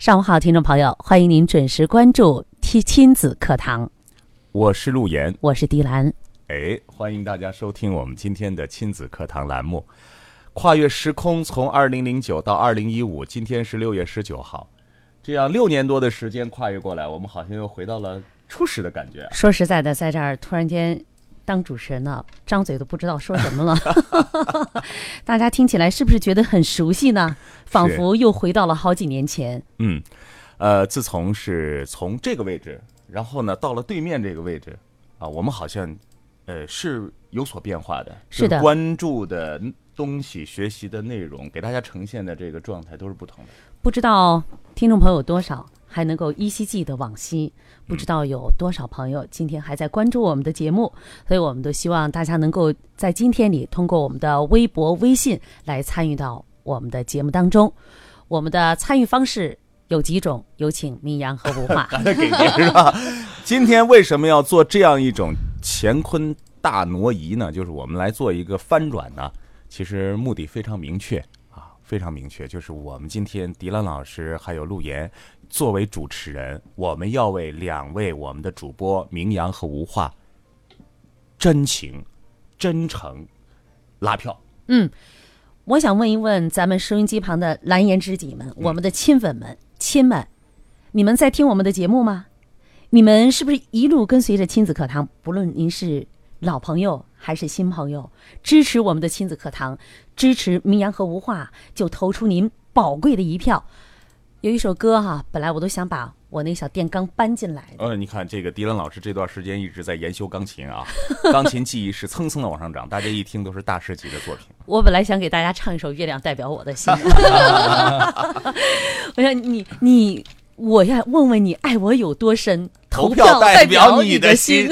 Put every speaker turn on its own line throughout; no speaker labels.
上午好，听众朋友，欢迎您准时关注亲亲子课堂。
我是陆岩，
我是迪兰。
哎，欢迎大家收听我们今天的亲子课堂栏目。跨越时空，从二零零九到二零一五，今天是六月十九号，这样六年多的时间跨越过来，我们好像又回到了初始的感觉。
说实在的，在这儿突然间。当主持人呢，张嘴都不知道说什么了。大家听起来是不是觉得很熟悉呢？仿佛又回到了好几年前。
嗯，呃，自从是从这个位置，然后呢，到了对面这个位置，啊，我们好像，呃，是有所变化的。
是的，
关注的东西、学习的内容，给大家呈现的这个状态都是不同的。
不知道听众朋友多少？还能够依稀记得往昔，不知道有多少朋友今天还在关注我们的节目，所以我们都希望大家能够在今天里通过我们的微博、微信来参与到我们的节目当中。我们的参与方式有几种，有请明阳和吴华。
给您是吧？今天为什么要做这样一种乾坤大挪移呢？就是我们来做一个翻转呢？其实目的非常明确啊，非常明确，就是我们今天迪兰老师还有陆岩。作为主持人，我们要为两位我们的主播明阳和无话真情、真诚拉票。
嗯，我想问一问咱们收音机旁的蓝颜知己们，我们的亲粉们、亲们，你们在听我们的节目吗？你们是不是一路跟随着亲子课堂？不论您是老朋友还是新朋友，支持我们的亲子课堂，支持明阳和无话，就投出您宝贵的一票。有一首歌哈，本来我都想把我那小电钢搬进来。
呃，你看这个迪伦老师这段时间一直在研修钢琴啊，钢琴技艺是蹭蹭的往上涨，大家一听都是大师级的作品。
我本来想给大家唱一首《月亮代表我的心》，我想你你，我要问问你爱我有多深？投
票代
表
你的心。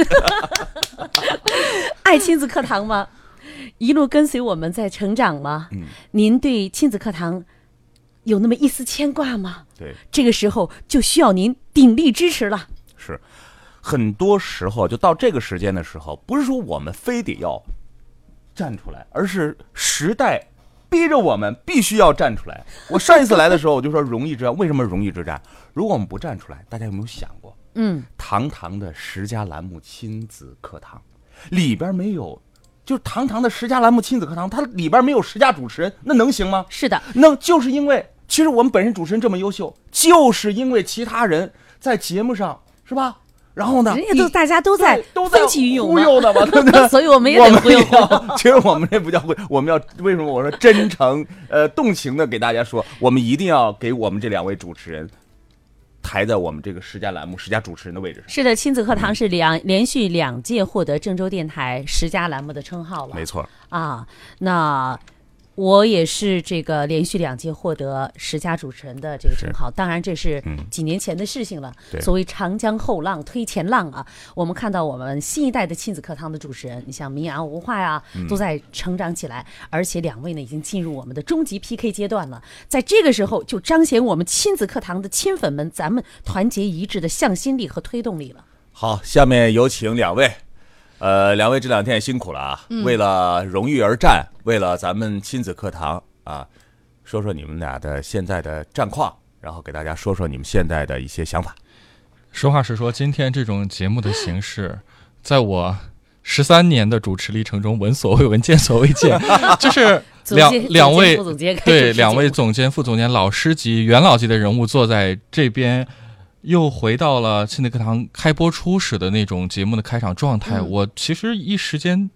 爱亲子课堂吗？一路跟随我们在成长吗？嗯，您对亲子课堂？有那么一丝牵挂吗？
对，
这个时候就需要您鼎力支持了。
是，很多时候就到这个时间的时候，不是说我们非得要站出来，而是时代逼着我们必须要站出来。我上一次来的时候，我就说容易之战，为什么容易之战？如果我们不站出来，大家有没有想过？
嗯，
堂堂的十佳栏目亲子课堂里边没有。就是堂堂的十佳栏目亲子课堂，它里边没有十佳主持人，那能行吗？
是的，
那就是因为。其实我们本身主持人这么优秀，就是因为其他人在节目上是吧？然后呢，
人家都大家都在
都在
起云
忽悠的嘛，对不对？
所以我们也得忽悠。
其实我们这不叫忽悠，我们要为什么？我说真诚呃动情的给大家说，我们一定要给我们这两位主持人抬在我们这个十佳栏目十佳主持人的位置上。
是的，亲子课堂是两连续两届获得郑州电台十佳栏目的称号了。
没错
啊，那。我也是这个连续两届获得十佳主持人的这个称号，当然这是几年前的事情了。所谓长江后浪推前浪啊，我们看到我们新一代的亲子课堂的主持人，你像明阳、吴化呀，都在成长起来，而且两位呢已经进入我们的终极 PK 阶段了。在这个时候，就彰显我们亲子课堂的亲粉们，咱们团结一致的向心力和推动力了。
好，下面有请两位。呃，两位这两天也辛苦了啊！为了荣誉而战，为了咱们亲子课堂啊，说说你们俩的现在的战况，然后给大家说说你们现在的一些想法。
实话实说，今天这种节目的形式，在我十三年的主持历程中，闻所未闻，见所未见。就是两两位对两位总监、副总监、老师级、元老级的人物坐在这边。又回到了亲子课堂开播初始的那种节目的开场状态，我其实一时间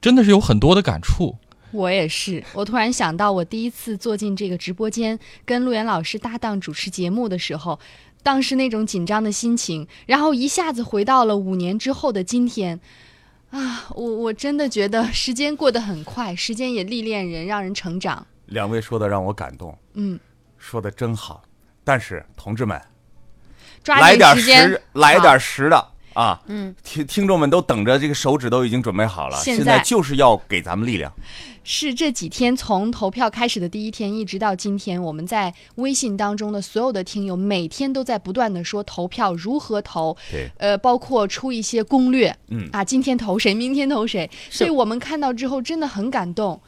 真的是有很多的感触。
我也是，我突然想到，我第一次坐进这个直播间跟陆岩老师搭档主持节目的时候，当时那种紧张的心情，然后一下子回到了五年之后的今天，啊，我我真的觉得时间过得很快，时间也历练人，让人成长。
两位说的让我感动，
嗯，
说的真好，但是同志们。来点实，来点实的啊！嗯，听听众们都等着，这个手指都已经准备好了，现在就是要给咱们力量。
是这几天从投票开始的第一天，一直到今天，我们在微信当中的所有的听友，每天都在不断的说投票如何投，
对，
呃，包括出一些攻略，嗯啊，今天投谁，明天投谁，所以我们看到之后真的很感动。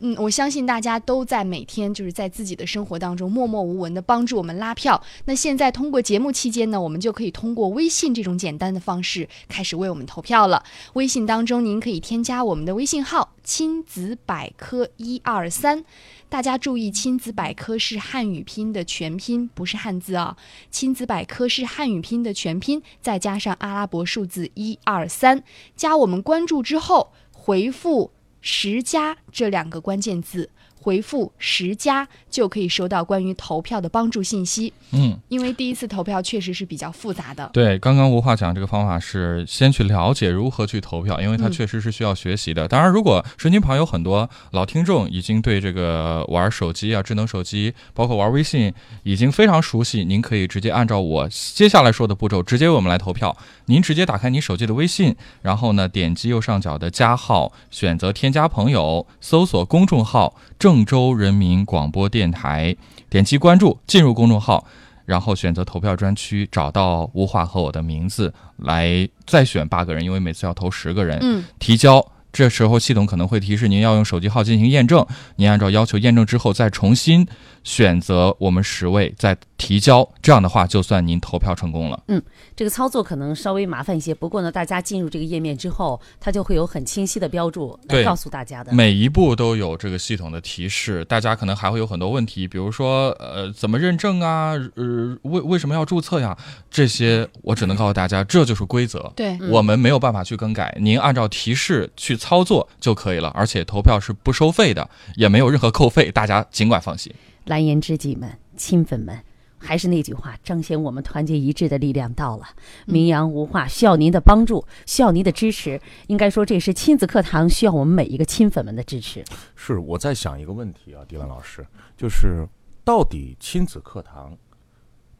嗯，我相信大家都在每天就是在自己的生活当中默默无闻的帮助我们拉票。那现在通过节目期间呢，我们就可以通过微信这种简单的方式开始为我们投票了。微信当中您可以添加我们的微信号“亲子百科一二三”，大家注意，“亲子百科”是汉语拼的全拼，不是汉字啊。“亲子百科”是汉语拼的全拼，再加上阿拉伯数字一二三，加我们关注之后回复。十加这两个关键字。回复十加就可以收到关于投票的帮助信息。
嗯，
因为第一次投票确实是比较复杂的。
对，刚刚吴话讲这个方法是先去了解如何去投票，因为它确实是需要学习的。当然，如果水晶旁有很多老听众已经对这个玩手机啊、智能手机，包括玩微信已经非常熟悉，您可以直接按照我接下来说的步骤，直接为我们来投票。您直接打开您手机的微信，然后呢，点击右上角的加号，选择添加朋友，搜索公众号。郑州人民广播电台，点击关注，进入公众号，然后选择投票专区，找到吴话和我的名字，来再选八个人，因为每次要投十个人，
嗯，
提交。这时候系统可能会提示您要用手机号进行验证，您按照要求验证之后再重新选择我们十位再提交，这样的话就算您投票成功了。
嗯，这个操作可能稍微麻烦一些，不过呢，大家进入这个页面之后，它就会有很清晰的标注来告诉大家的。
每一步都有这个系统的提示，大家可能还会有很多问题，比如说呃怎么认证啊，呃为为什么要注册呀？这些我只能告诉大家，这就是规则，
对
我们没有办法去更改，您按照提示去。操作就可以了，而且投票是不收费的，也没有任何扣费，大家尽管放心。
蓝颜知己们、亲粉们，还是那句话，彰显我们团结一致的力量到了。名扬无话，需要您的帮助，需要您的支持。应该说，这是亲子课堂需要我们每一个亲粉们的支持。
是我在想一个问题啊，迪兰老师，就是到底亲子课堂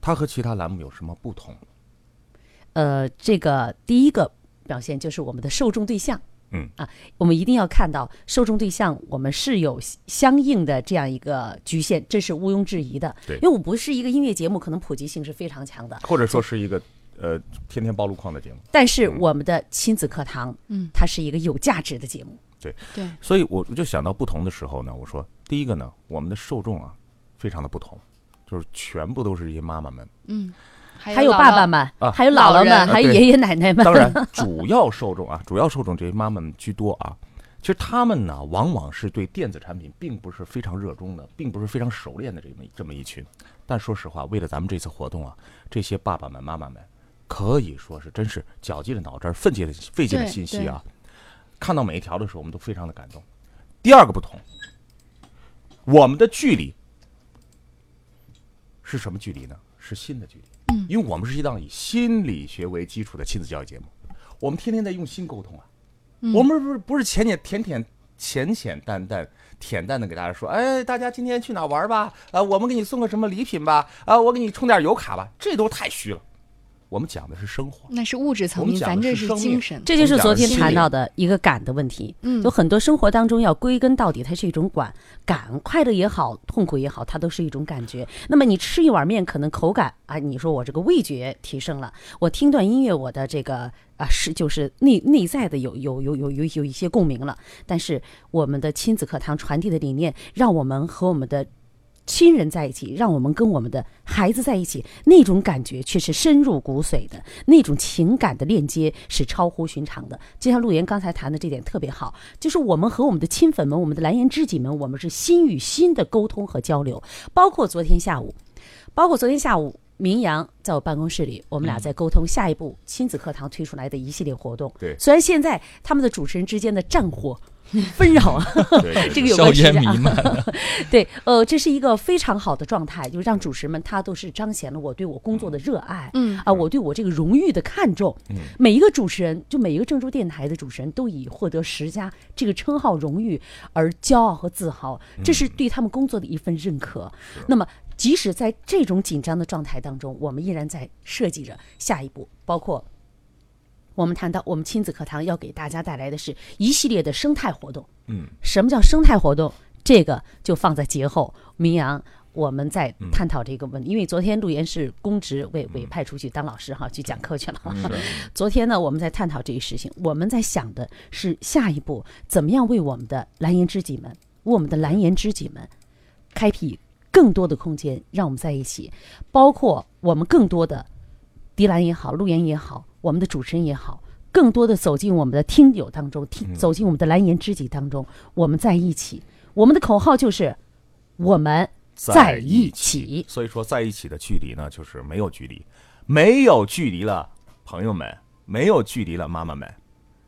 它和其他栏目有什么不同？
呃，这个第一个表现就是我们的受众对象。
嗯
啊，我们一定要看到受众对象，我们是有相应的这样一个局限，这是毋庸置疑的。
对，
因为我不是一个音乐节目，可能普及性是非常强的，
或者说是一个呃天天报路况的节目。
但是我们的亲子课堂，嗯，它是一个有价值的节目。
对
对，
所以我就想到不同的时候呢，我说第一个呢，我们的受众啊非常的不同，就是全部都是一些妈妈们，
嗯。
还有爸爸们，还有姥姥们，还有爷爷奶奶们。
当然，主要受众啊，主要受众这些妈妈们居多啊。其实他们呢，往往是对电子产品并不是非常热衷的，并不是非常熟练的这么这么一群。但说实话，为了咱们这次活动啊，这些爸爸们、妈妈们，可以说是真是绞尽了脑汁、费尽了费尽了心机啊。看到每一条的时候，我们都非常的感动。第二个不同，我们的距离是什么距离呢？是心的距离。
嗯，
因为我们是一档以心理学为基础的亲子教育节目，我们天天在用心沟通啊。我们不是不是浅浅浅浅浅浅淡淡恬淡的给大家说，哎，大家今天去哪玩吧？啊，我们给你送个什么礼品吧？啊，我给你充点油卡吧？这都太虚了。我们讲的是生活，
那是物质层面，咱这是精神。
这就是昨天谈到的一个感的问题。嗯，有很多生活当中要归根到底，它是一种感，感快乐也好，痛苦也好，它都是一种感觉。那么你吃一碗面，可能口感啊，你说我这个味觉提升了，我听段音乐，我的这个啊是就是内内在的有有有有有有一些共鸣了。但是我们的亲子课堂传递的理念，让我们和我们的。亲人在一起，让我们跟我们的孩子在一起，那种感觉却是深入骨髓的，那种情感的链接是超乎寻常的。就像陆岩刚才谈的这点特别好，就是我们和我们的亲粉们、我们的蓝颜知己们，我们是心与心的沟通和交流。包括昨天下午，包括昨天下午，明阳在我办公室里，我们俩在沟通下一步亲子课堂推出来的一系列活动。
对，
虽然现在他们的主持人之间的战火。纷扰啊，这个有
硝烟弥漫。
对，呃，这是一个非常好的状态，就是让主持人们他都是彰显了我对我工作的热爱，
嗯
啊，我对我这个荣誉的看重。每一个主持人，就每一个郑州电台的主持人都以获得十佳这个称号荣誉而骄傲和自豪，这是对他们工作的一份认可。那么。即使在这种紧张的状态当中，我们依然在设计着下一步，包括我们谈到我们亲子课堂要给大家带来的是一系列的生态活动。
嗯，
什么叫生态活动？这个就放在节后，明阳。我们在探讨这个问题，因为昨天陆岩是公职委委派出去当老师哈，去讲课去了。昨天呢，我们在探讨这个事情，我们在想的是下一步怎么样为我们的蓝颜知己们、为我们的蓝颜知己们开辟更多的空间，让我们在一起，包括我们更多的迪兰也好、陆岩也好、我们的主持人也好，更多的走进我们的听友当中，听走进我们的蓝颜知己当中，我们在一起。我们的口号就是我们。在一起，
所以说在一起的距离呢，就是没有距离，没有距离了，朋友们，没有距离了，妈妈们，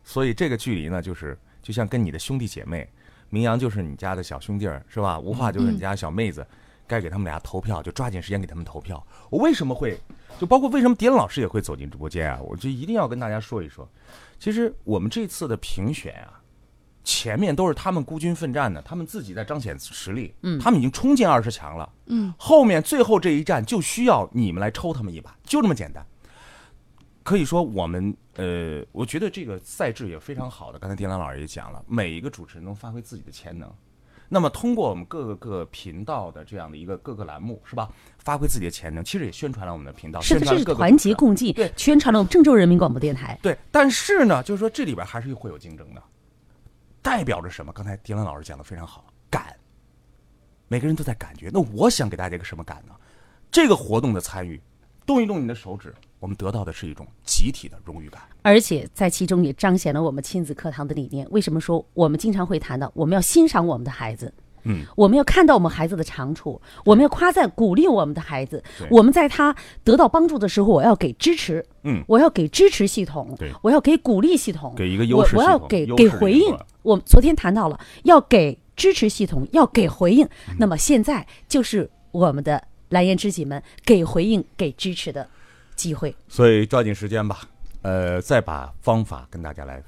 所以这个距离呢，就是就像跟你的兄弟姐妹，明阳就是你家的小兄弟儿，是吧？无话就是你家小妹子，该给他们俩投票就抓紧时间给他们投票。我为什么会，就包括为什么迪恩老师也会走进直播间啊？我就一定要跟大家说一说，其实我们这次的评选啊。前面都是他们孤军奋战的，他们自己在彰显实力，嗯，他们已经冲进二十强了，嗯，后面最后这一战就需要你们来抽他们一把，就这么简单。可以说，我们呃，我觉得这个赛制也非常好的。刚才丁兰老师也讲了，每一个主持人能发挥自己的潜能，那么通过我们各个个频道的这样的一个各个栏目，是吧？发挥自己的潜能，其实也宣传了我们的频道，
是
的，这
是团结共进，
对，
宣传了我们郑州人民广播电台。
对，但是呢，就是说这里边还是会有竞争的。代表着什么？刚才丁兰老师讲的非常好，感。每个人都在感觉。那我想给大家一个什么感呢？这个活动的参与，动一动你的手指，我们得到的是一种集体的荣誉感。
而且在其中也彰显了我们亲子课堂的理念。为什么说我们经常会谈到，我们要欣赏我们的孩子？
嗯，
我们要看到我们孩子的长处，我们要夸赞、鼓励我们的孩子。我们在他得到帮助的时候，我要给支持。
嗯，
我要给支持系统。
对，
我要给鼓励系统。
给一个优势
我要给给回应。我昨天谈到了要给支持系统，要给回应。那么现在就是我们的蓝颜知己们给回应、给支持的机会。
所以抓紧时间吧，呃，再把方法跟大家来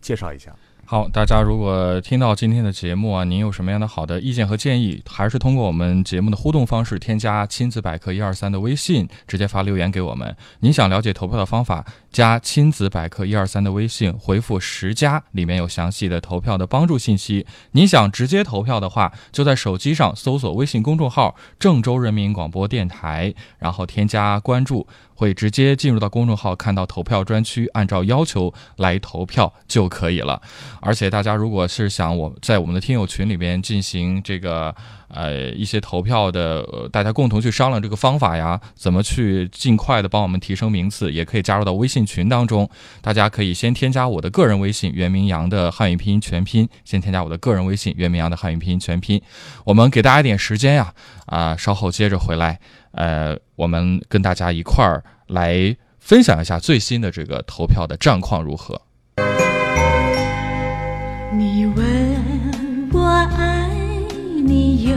介绍一下。
好，大家如果听到今天的节目啊，您有什么样的好的意见和建议，还是通过我们节目的互动方式，添加亲子百科一二三的微信，直接发留言给我们。您想了解投票的方法，加亲子百科一二三的微信，回复十加，里面有详细的投票的帮助信息。您想直接投票的话，就在手机上搜索微信公众号郑州人民广播电台，然后添加关注。会直接进入到公众号，看到投票专区，按照要求来投票就可以了。而且大家如果是想我在我们的听友群里边进行这个呃一些投票的，大家共同去商量这个方法呀，怎么去尽快的帮我们提升名次，也可以加入到微信群当中。大家可以先添加我的个人微信袁明阳的汉语拼音全拼，先添加我的个人微信袁明阳的汉语拼音全拼。我们给大家点时间呀，啊，稍后接着回来。呃，我们跟大家一块儿来分享一下最新的这个投票的战况如何。
你问我爱你有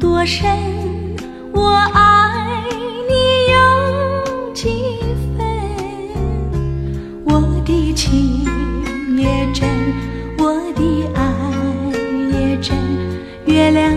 多深，我爱你有几分？我的情也真，我的爱也真，月亮。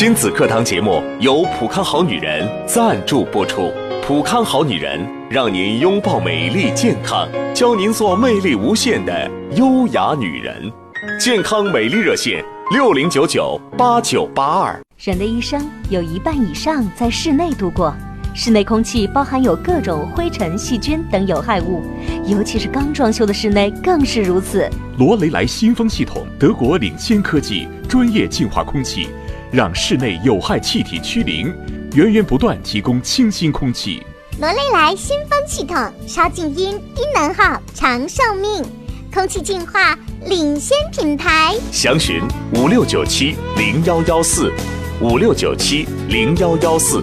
亲子课堂节目由普康好女人赞助播出。普康好女人让您拥抱美丽健康，教您做魅力无限的优雅女人。健康美丽热线：六零九九八九八二。
人的一生有一半以上在室内度过，室内空气包含有各种灰尘、细菌等有害物，尤其是刚装修的室内更是如此。
罗雷莱新风系统，德国领先科技，专业净化空气，让室内有害气体趋零，源源不断提供清新空气。
罗雷莱新风系统，超静音、低能耗、长寿命，空气净化领先品牌。
详询五六九七零幺幺四。五六九七零幺幺四，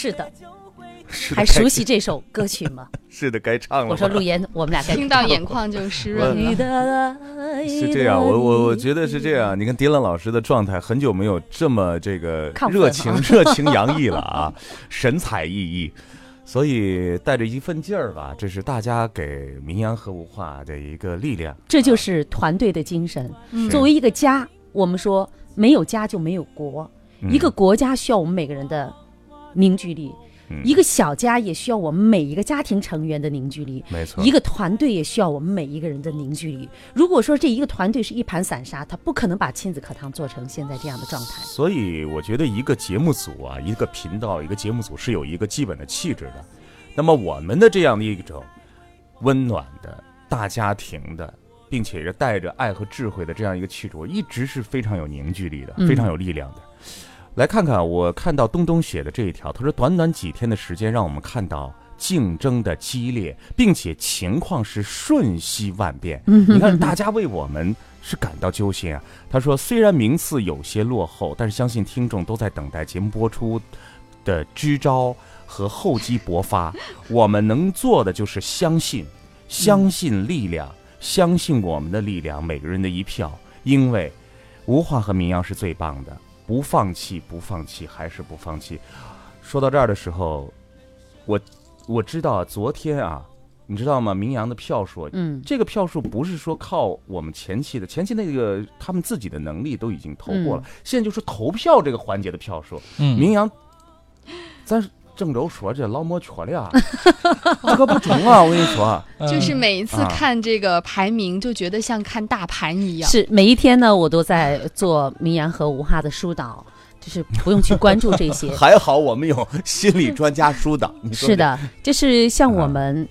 是
是的，还熟悉这首歌曲吗？
是的，该唱了。
我说陆岩，我们俩该
听到眼眶就湿润了。
是这样，我我我觉得是这样。你看迪伦老师的状态，很久没有这么这个热情 热情洋溢了啊，神采奕奕，所以带着一份劲儿吧。这是大家给名扬和文化的一个力量。
这就是团队的精神。作为一个家，我们说没有家就没有国。一个国家需要我们每个人的凝聚力，一个小家也需要我们每一个家庭成员的凝聚力。
没错，
一个团队也需要我们每一个人的凝聚力。如果说这一个团队是一盘散沙，他不可能把亲子课堂做成现在这样的状态。
所以，我觉得一个节目组啊，一个频道，一个节目组是有一个基本的气质的。那么，我们的这样的一种温暖的大家庭的，并且是带着爱和智慧的这样一个气质，我一直是非常有凝聚力的，非常有力量的。来看看，我看到东东写的这一条，他说：“短短几天的时间，让我们看到竞争的激烈，并且情况是瞬息万变。你看，大家为我们是感到揪心啊。”他说：“虽然名次有些落后，但是相信听众都在等待节目播出的支招和厚积薄发。我们能做的就是相信，相信力量，相信我们的力量，每个人的一票。因为无话和民谣是最棒的。”不放弃，不放弃，还是不放弃。说到这儿的时候，我我知道昨天啊，你知道吗？明阳的票数，嗯，这个票数不是说靠我们前期的，前期那个他们自己的能力都已经投过了，现在就是投票这个环节的票数，嗯，名扬，咱。郑州说这老没缺了，这可不中啊！我跟你说，
就是每一次看这个排名，就觉得像看大盘一样。
是每一天呢，我都在做名言和无哈的疏导，就是不用去关注这些。
还好我们有心理专家疏导。
是的，就是像我们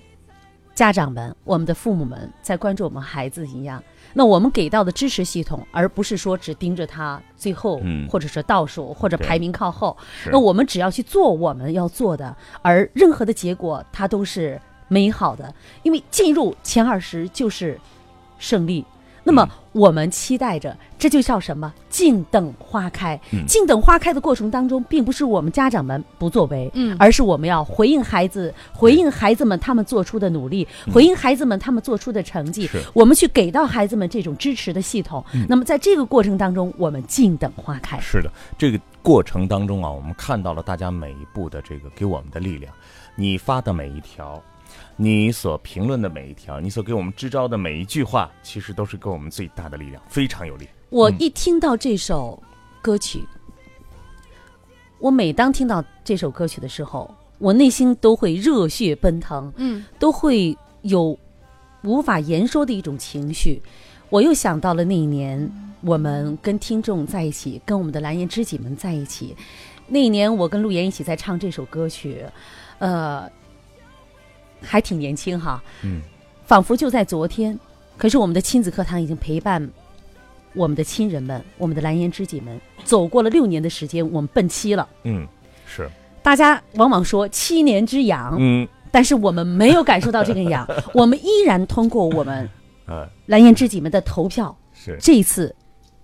家长们、我们的父母们在关注我们孩子一样。那我们给到的支持系统，而不是说只盯着他最后，或者是倒数，或者排名靠后。那我们只要去做我们要做的，而任何的结果它都是美好的，因为进入前二十就是胜利。那么我们期待着，这就叫什么？静等花开。静等花开的过程当中，并不是我们家长们不作为，嗯，而是我们要回应孩子，回应孩子们他们做出的努力，回应孩子们他们做出的成绩，我们去给到孩子们这种支持的系统。那么在这个过程当中，我们静等花开。
是的，这个过程当中啊，我们看到了大家每一步的这个给我们的力量，你发的每一条。你所评论的每一条，你所给我们支招的每一句话，其实都是给我们最大的力量，非常有力。
我一听到这首歌曲，我每当听到这首歌曲的时候，我内心都会热血奔腾，嗯，都会有无法言说的一种情绪。我又想到了那一年，我们跟听众在一起，跟我们的蓝颜知己们在一起，那一年我跟陆岩一起在唱这首歌曲，呃。还挺年轻哈，嗯，仿佛就在昨天。可是我们的亲子课堂已经陪伴我们的亲人们，我们的蓝颜知己们，走过了六年的时间，我们奔七了。
嗯，是。
大家往往说七年之痒，
嗯，
但是我们没有感受到这个痒，我们依然通过我们呃蓝颜知己们的投票，
是
这一次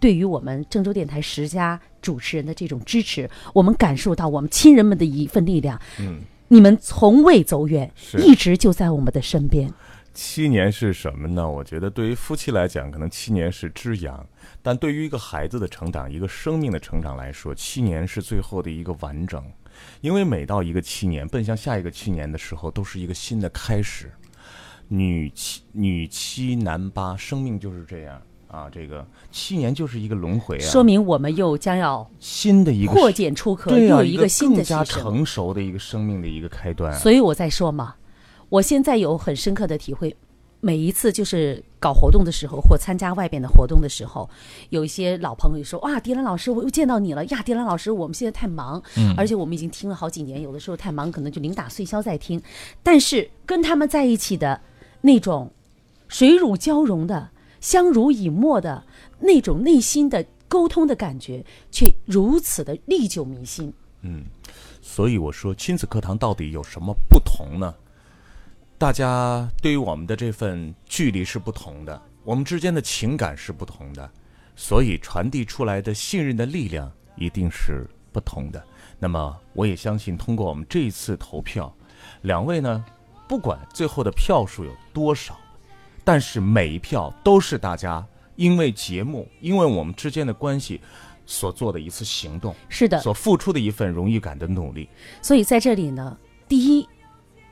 对于我们郑州电台十佳主持人的这种支持，我们感受到我们亲人们的一份力量。
嗯，
你们从未走远，一直就在我们的身边。
七年是什么呢？我觉得对于夫妻来讲，可能七年是之痒。但对于一个孩子的成长，一个生命的成长来说，七年是最后的一个完整，因为每到一个七年，奔向下一个七年的时候，都是一个新的开始。女七女七男八，生命就是这样啊！这个七年就是一个轮回啊，
说明我们又将要
新的一个
破茧出壳，又有
一
个新的
更加成熟的一个生命的一个开端。
所以我在说嘛，我现在有很深刻的体会。每一次就是搞活动的时候，或参加外边的活动的时候，有一些老朋友说：“哇，迪兰老师，我又见到你了呀！”迪兰老师，我们现在太忙，嗯，而且我们已经听了好几年，有的时候太忙，可能就零打碎消在听。但是跟他们在一起的那种水乳交融的、相濡以沫的那种内心的沟通的感觉，却如此的历久弥新。
嗯，所以我说，亲子课堂到底有什么不同呢？大家对于我们的这份距离是不同的，我们之间的情感是不同的，所以传递出来的信任的力量一定是不同的。那么，我也相信，通过我们这一次投票，两位呢，不管最后的票数有多少，但是每一票都是大家因为节目，因为我们之间的关系所做的一次行动，
是的，
所付出的一份荣誉感的努力。
所以在这里呢，第一。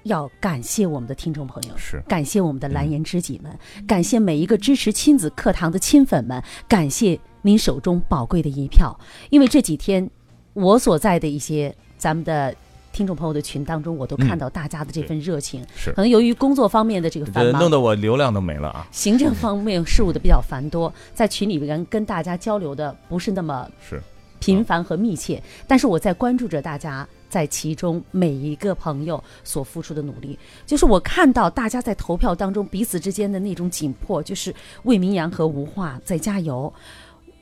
要感谢我们的听众朋友，
是
感谢我们的蓝颜知己们，感谢每一个支持亲子课堂的亲粉们，感谢您手中宝贵的一票。因为这几天我所在的一些咱们的听众朋友的群当中，我都看到大家的这份热情。
是
可能由于工作方面的这个繁忙，
弄得我流量都没了啊。
行政方面事务的比较繁多，在群里边跟大家交流的不是那么
是
频繁和密切，但是我在关注着大家。在其中每一个朋友所付出的努力，就是我看到大家在投票当中彼此之间的那种紧迫，就是魏明阳和吴化在加油，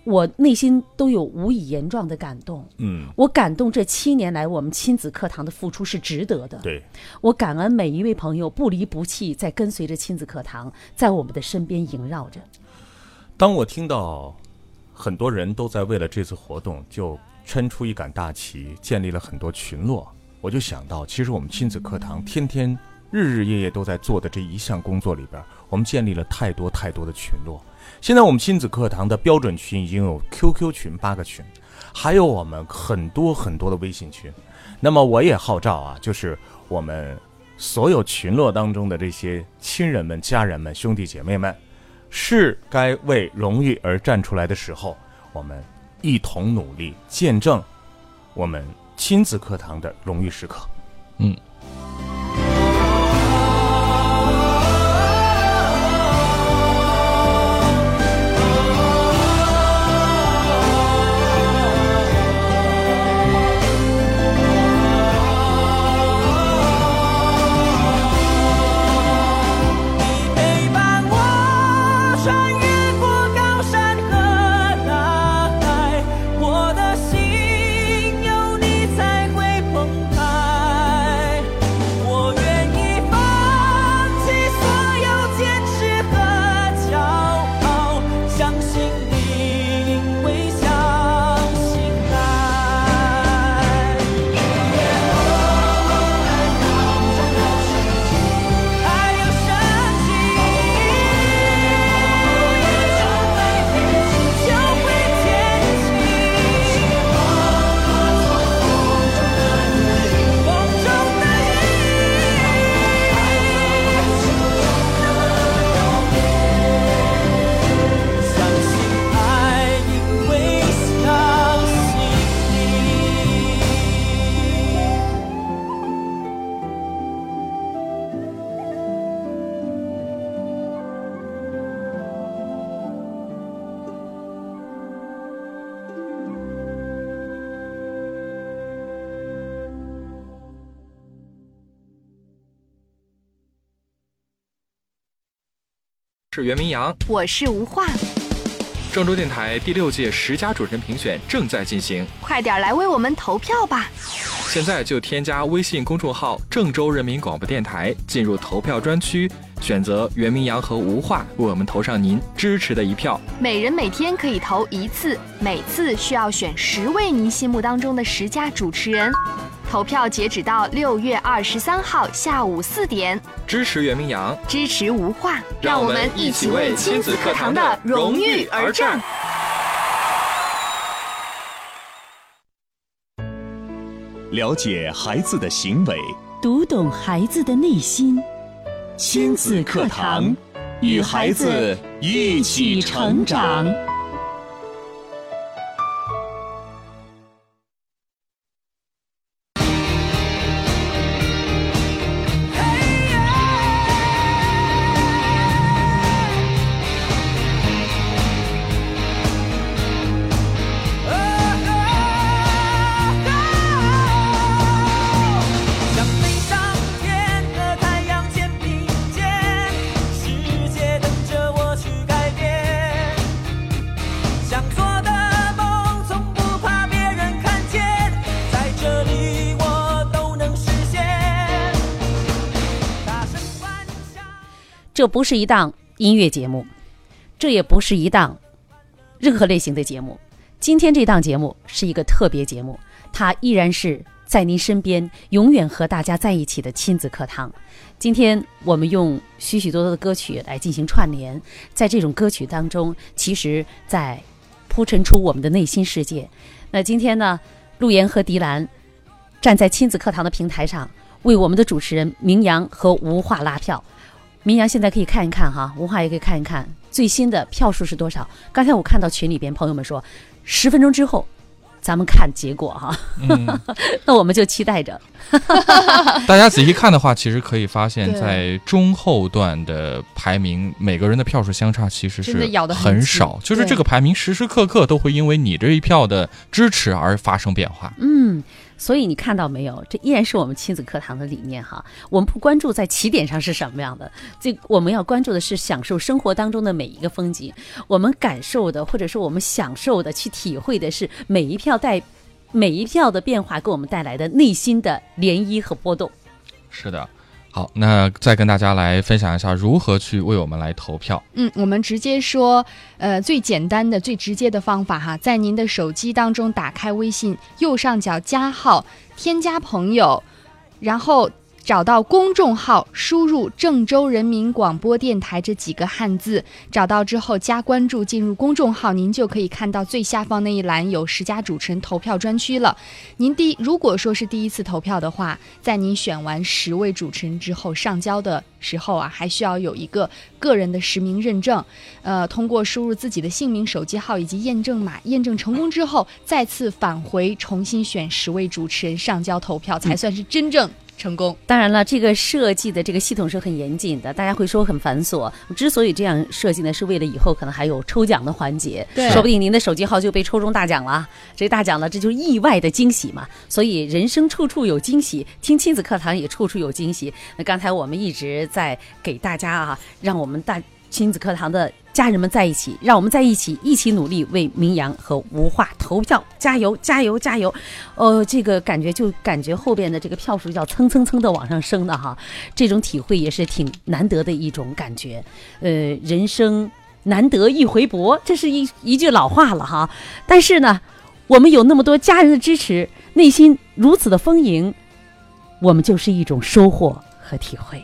我内心都有无以言状的感动。
嗯，
我感动这七年来我们亲子课堂的付出是值得的。
对，
我感恩每一位朋友不离不弃，在跟随着亲子课堂，在我们的身边萦绕着。
当我听到很多人都在为了这次活动就。撑出一杆大旗，建立了很多群落，我就想到，其实我们亲子课堂天天日日夜夜都在做的这一项工作里边，我们建立了太多太多的群落。现在我们亲子课堂的标准群已经有 QQ 群八个群，还有我们很多很多的微信群。那么我也号召啊，就是我们所有群落当中的这些亲人们、家人们、兄弟姐妹们，是该为荣誉而站出来的时候，我们。一同努力，见证我们亲子课堂的荣誉时刻。
嗯。
是袁明阳，
我是吴化。
郑州电台第六届十佳主持人评选正在进行，
快点来为我们投票吧！
现在就添加微信公众号“郑州人民广播电台”，进入投票专区，选择袁明阳和吴化，为我们投上您支持的一票。
每人每天可以投一次，每次需要选十位您心目当中的十佳主持人。投票截止到六月二十三号下午四点。
支持袁明阳，
支持无话，让我们一起为亲子课堂的荣誉而战。
了解孩子的行为，
读懂孩子的内心。
亲子课堂，与孩子一起成长。
这不是一档音乐节目，这也不是一档任何类型的节目。今天这档节目是一个特别节目，它依然是在您身边，永远和大家在一起的亲子课堂。今天我们用许许多多的歌曲来进行串联，在这种歌曲当中，其实在铺陈出我们的内心世界。那今天呢，陆岩和迪兰站在亲子课堂的平台上，为我们的主持人明阳和吴话拉票。明阳现在可以看一看哈，文化也可以看一看最新的票数是多少。刚才我看到群里边朋友们说，十分钟之后，咱们看结果哈。那我们就期待着。
大家仔细看的话，其实可以发现，在中后段的排名，每个人的票数相差其实是很少，就是这个排名时时刻刻都会因为你这一票的支持而发生变化。
嗯。所以你看到没有？这依然是我们亲子课堂的理念哈。我们不关注在起点上是什么样的，这我们要关注的是享受生活当中的每一个风景。我们感受的，或者说我们享受的，去体会的是每一票带，每一票的变化给我们带来的内心的涟漪和波动。
是的。好，那再跟大家来分享一下如何去为我们来投票。
嗯，我们直接说，呃，最简单的、最直接的方法哈，在您的手机当中打开微信右上角加号，添加朋友，然后。找到公众号，输入“郑州人民广播电台”这几个汉字，找到之后加关注，进入公众号，您就可以看到最下方那一栏有十佳主持人投票专区了。您第如果说是第一次投票的话，在您选完十位主持人之后，上交的时候啊，还需要有一个个人的实名认证，呃，通过输入自己的姓名、手机号以及验证码，验证成功之后，再次返回重新选十位主持人上交投票，才算是真正。成功。
当然了，这个设计的这个系统是很严谨的，大家会说很繁琐。之所以这样设计呢，是为了以后可能还有抽奖的环节，说不定您的手机号就被抽中大奖了。这大奖呢，这就是意外的惊喜嘛。所以人生处处有惊喜，听亲子课堂也处处有惊喜。那刚才我们一直在给大家啊，让我们大亲子课堂的。家人们在一起，让我们在一起，一起努力为明阳和吴话投票，加油，加油，加油！呃，这个感觉就感觉后边的这个票数要蹭蹭蹭的往上升的哈，这种体会也是挺难得的一种感觉。呃，人生难得一回搏，这是一一句老话了哈。但是呢，我们有那么多家人的支持，内心如此的丰盈，我们就是一种收获和体会。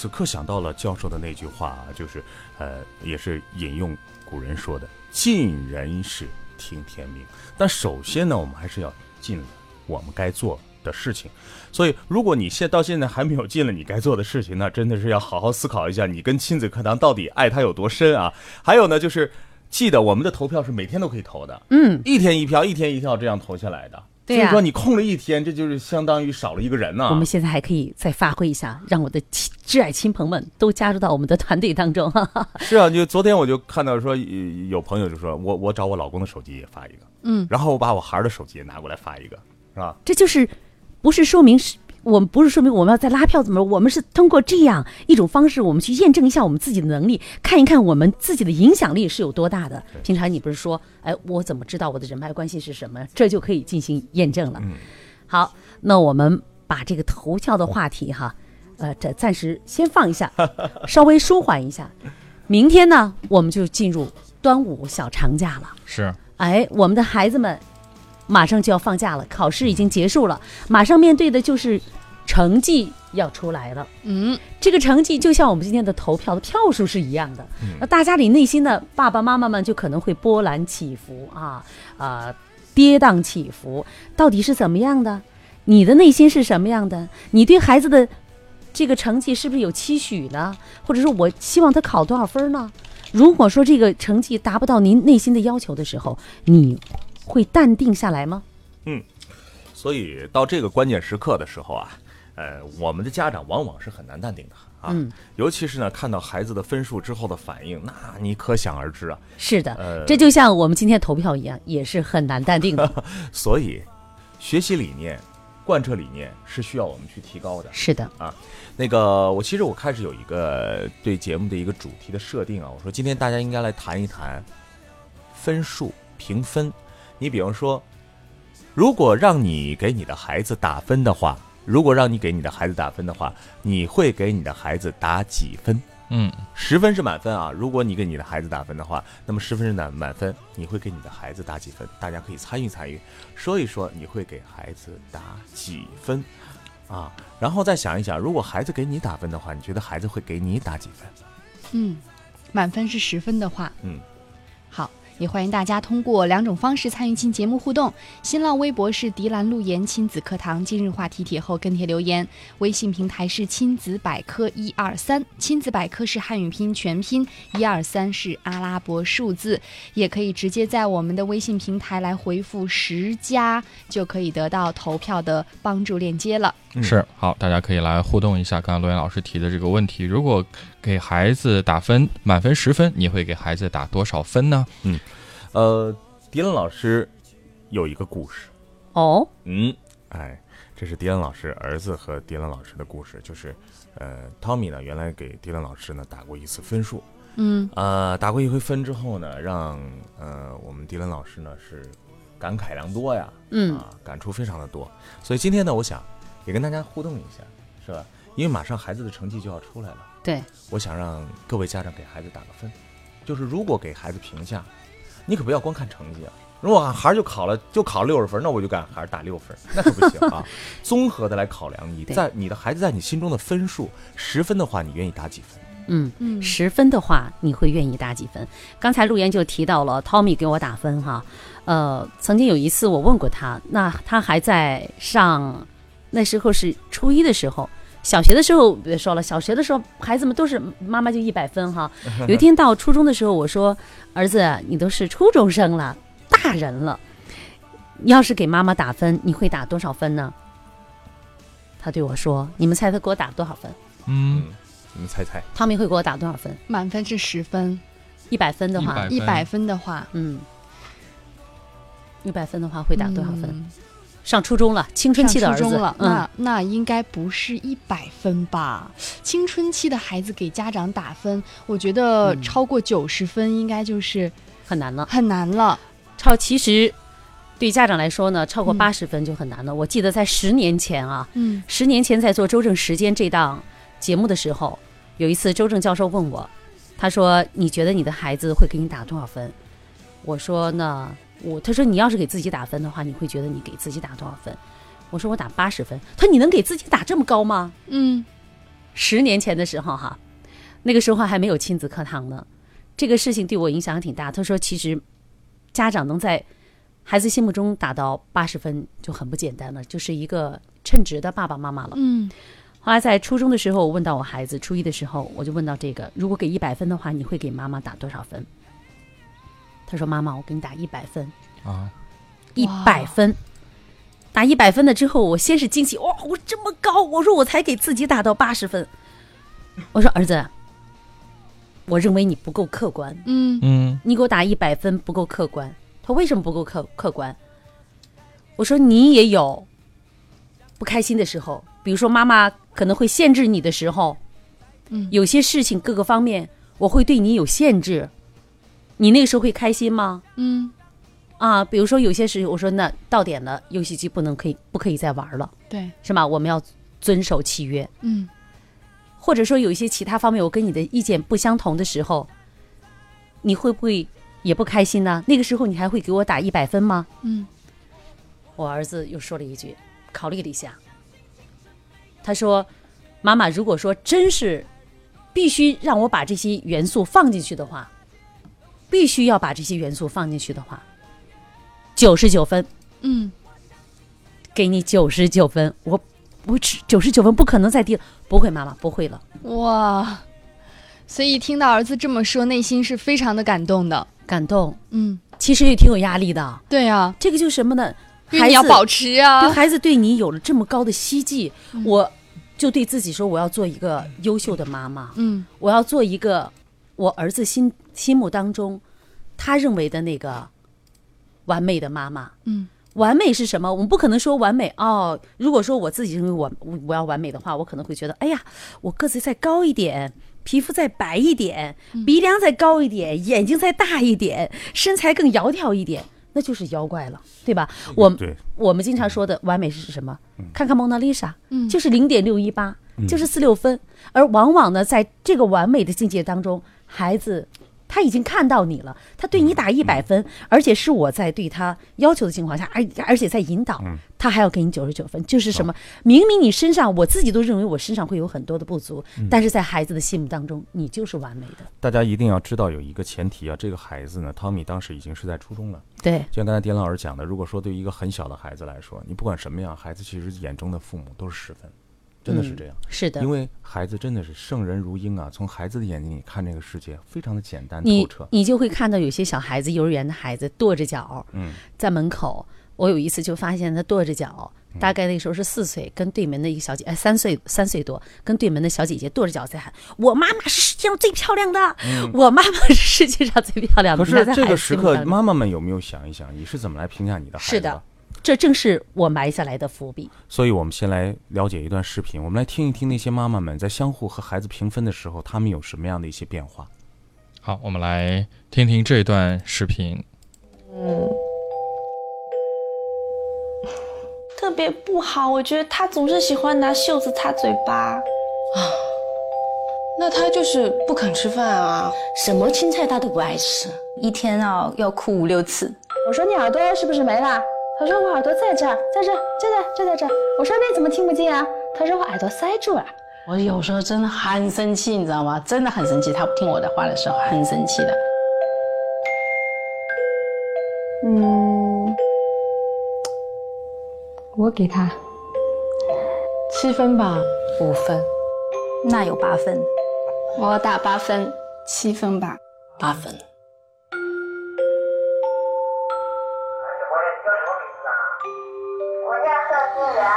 此刻想到了教授的那句话啊，就是，呃，也是引用古人说的“尽人事，听天命”。但首先呢，我们还是要尽我们该做的事情。所以，如果你现到现在还没有尽了你该做的事情，那真的是要好好思考一下，你跟亲子课堂到底爱他有多深啊？还有呢，就是记得我们的投票是每天都可以投的，
嗯，
一天一票，一天一票这样投下来的。所以说你空了一天，这就是相当于少了一个人呢。
我们现在还可以再发挥一下，让我的亲挚爱亲朋们都加入到我们的团队当中。
是啊，就昨天我就看到说有朋友就说我我找我老公的手机也发一个，
嗯，
然后我把我孩儿的手机也拿过来发一个，是吧？
这就是不是说明是我们不是说明我们要再拉票怎么，我们是通过这样一种方式，我们去验证一下我们自己的能力，看一看我们自己的影响力是有多大的。平常你不是说，哎，我怎么知道我的人脉关系是什么？这就可以进行验证了。好，那我们把这个投票的话题哈，呃，这暂时先放一下，稍微舒缓一下。明天呢，我们就进入端午小长假了。
是，
哎，我们的孩子们。马上就要放假了，考试已经结束了，马上面对的就是成绩要出来了。嗯，这个成绩就像我们今天的投票的票数是一样的。那大家里内心的爸爸妈妈们就可能会波澜起伏啊，啊，跌宕起伏，到底是怎么样的？你的内心是什么样的？你对孩子的这个成绩是不是有期许呢？或者说我希望他考多少分呢？如果说这个成绩达不到您内心的要求的时候，你。会淡定下来吗？
嗯，所以到这个关键时刻的时候啊，呃，我们的家长往往是很难淡定的啊。嗯，尤其是呢，看到孩子的分数之后的反应，那你可想而知啊。
是的，呃，这就像我们今天投票一样，也是很难淡定的。
所以，学习理念、贯彻理念是需要我们去提高的。
是的
啊，那个我其实我开始有一个对节目的一个主题的设定啊，我说今天大家应该来谈一谈分数评分。你比方说，如果让你给你的孩子打分的话，如果让你给你的孩子打分的话，你会给你的孩子打几分？
嗯，
十分是满分啊。如果你给你的孩子打分的话，那么十分是满满分，你会给你的孩子打几分？大家可以参与参与，说一说你会给孩子打几分啊？然后再想一想，如果孩子给你打分的话，你觉得孩子会给你打几分？
嗯，满分是十分的话，
嗯。
也欢迎大家通过两种方式参与进节目互动：新浪微博是“迪兰路言亲子课堂”今日话题帖后跟帖留言；微信平台是“亲子百科一二三”，亲子百科是汉语拼音全拼，一二三是阿拉伯数字。也可以直接在我们的微信平台来回复“十加”，就可以得到投票的帮助链接了。
是，好，大家可以来互动一下。刚刚罗岩老师提的这个问题，如果给孩子打分，满分十分，你会给孩子打多少分呢？
嗯，呃，迪伦老师有一个故事。
哦，
嗯，哎，这是迪伦老师儿子和迪伦老师的故事。就是，呃，Tommy 呢，原来给迪伦老师呢打过一次分数。
嗯，
呃，打过一回分之后呢，让呃我们迪伦老师呢是感慨良多呀。
嗯，
啊，感触非常的多。所以今天呢，我想。也跟大家互动一下，是吧？因为马上孩子的成绩就要出来了。
对，
我想让各位家长给孩子打个分，就是如果给孩子评价，你可不要光看成绩啊。如果孩儿就考了就考六十分，那我就给孩儿打六分，那可不行啊。综合的来考量，你在你的孩子在你心中的分数，十分的话，你愿意打几分？
嗯嗯，十分的话，你会愿意打几分？刚才陆岩就提到了 Tommy 给我打分哈。呃，曾经有一次我问过他，那他还在上。那时候是初一的时候，小学的时候别说了，小学的时候孩子们都是妈妈就一百分哈。有一天到初中的时候，我说儿子，你都是初中生了，大人了，要是给妈妈打分，你会打多少分呢？他对我说：“你们猜他给我打多少分？”
嗯，
你们猜猜，
汤米会给我打多少分？
满分是十分，
一百分的话，
一百分的话，
嗯，一百分的话会打多少分？上初中了，青春期的儿子
了，那那应该不是一百分吧？青春期的孩子给家长打分，我觉得超过九十分应该就是
很难了，
很难了。
超其实对家长来说呢，超过八十分就很难了。我记得在十年前啊，
嗯，
十年前在做《周正时间》这档节目的时候，有一次周正教授问我，他说：“你觉得你的孩子会给你打多少分？”我说：“那。”我他说你要是给自己打分的话，你会觉得你给自己打多少分？我说我打八十分。他说你能给自己打这么高吗？
嗯，
十年前的时候哈，那个时候还没有亲子课堂呢，这个事情对我影响挺大。他说其实家长能在孩子心目中打到八十分就很不简单了，就是一个称职的爸爸妈妈了。
嗯，
后来在初中的时候，我问到我孩子，初一的时候我就问到这个，如果给一百分的话，你会给妈妈打多少分？他说：“妈妈，我给你打一百分
啊，
一百分，打一百分了之后，我先是惊喜，哇，我这么高！我说我才给自己打到八十分。我说儿子，我认为你不够客观。
嗯
嗯，
你给我打一百分不够客观。他为什么不够客客观？我说你也有不开心的时候，比如说妈妈可能会限制你的时候，
嗯，
有些事情各个方面我会对你有限制，你那个时候会开心吗？
嗯，
啊，比如说有些时候我说那到点了，游戏机不能可以不可以再玩了，
对，
是吗？我们要遵守契约，
嗯，
或者说有一些其他方面我跟你的意见不相同的时候，你会不会也不开心呢？那个时候你还会给我打一百分吗？
嗯，
我儿子又说了一句。考虑了一下，他说：“妈妈，如果说真是必须让我把这些元素放进去的话，必须要把这些元素放进去的话，九十九分，
嗯，
给你九十九分。我我只九十九分不可能再低了，不会，妈妈不会了。
哇，所以听到儿子这么说，内心是非常的感动的，
感动。
嗯，
其实也挺有压力的。
对啊，
这个就是什么呢？”
还要保持啊！
孩子对你有了这么高的希冀，我就对自己说：我要做一个优秀的妈妈。
嗯，
我要做一个我儿子心心目当中他认为的那个完美的妈妈。
嗯，
完美是什么？我们不可能说完美哦。如果说我自己认为我我要完美的话，我可能会觉得：哎呀，我个子再高一点，皮肤再白一点，鼻梁再高一点，眼睛再大一点，身材更窈窕一点。那就是妖怪了，对吧？我我们经常说的完美是什么？看看蒙娜丽莎，就是零点六一八，就是四六分。而往往呢，在这个完美的境界当中，孩子。他已经看到你了，他对你打一百分，而且是我在对他要求的情况下，而而且在引导，他还要给你九十九分，就是什么？明明你身上，我自己都认为我身上会有很多的不足，但是在孩子的心目当中，你就是完美的。
大家一定要知道有一个前提啊，这个孩子呢，汤米当时已经是在初中了。
对，
就像刚才丁老师讲的，如果说对于一个很小的孩子来说，你不管什么样，孩子其实眼中的父母都是十分。真的是这样，
是的，
因为孩子真的是圣人如婴啊，从孩子的眼睛里看这个世界，非常的简单透彻。
你就会看到有些小孩子，幼儿园的孩子跺着脚，
嗯，
在门口。我有一次就发现他跺着脚，大概那时候是四岁，跟对门的一个小姐，哎，三岁三岁多，跟对门的小姐姐跺着脚在喊：“我妈妈是世界上最漂亮的，我妈妈是世界上最漂亮的。”
可是这个时刻，妈妈们有没有想一想，你是怎么来评价你的孩子？
是的。这正是我埋下来的伏笔，
所以我们先来了解一段视频，我们来听一听那些妈妈们在相互和孩子评分的时候，他们有什么样的一些变化。
好，我们来听听这段视频。
嗯，特别不好，我觉得他总是喜欢拿袖子擦嘴巴。啊，
那他就是不肯吃饭啊，
什么青菜他都不爱吃，一天啊要哭五六次。
我说你耳朵是不是没了？他说我耳朵在这儿，在这，就在就在这。我说你怎么听不见啊？他说我耳朵塞住了。
我有时候真的很生气，你知道吗？真的很生气。他不听我的话的时候，很生气的。
嗯，我给他七分吧，
五分，那有八分。
我打八分，七分吧，
八分。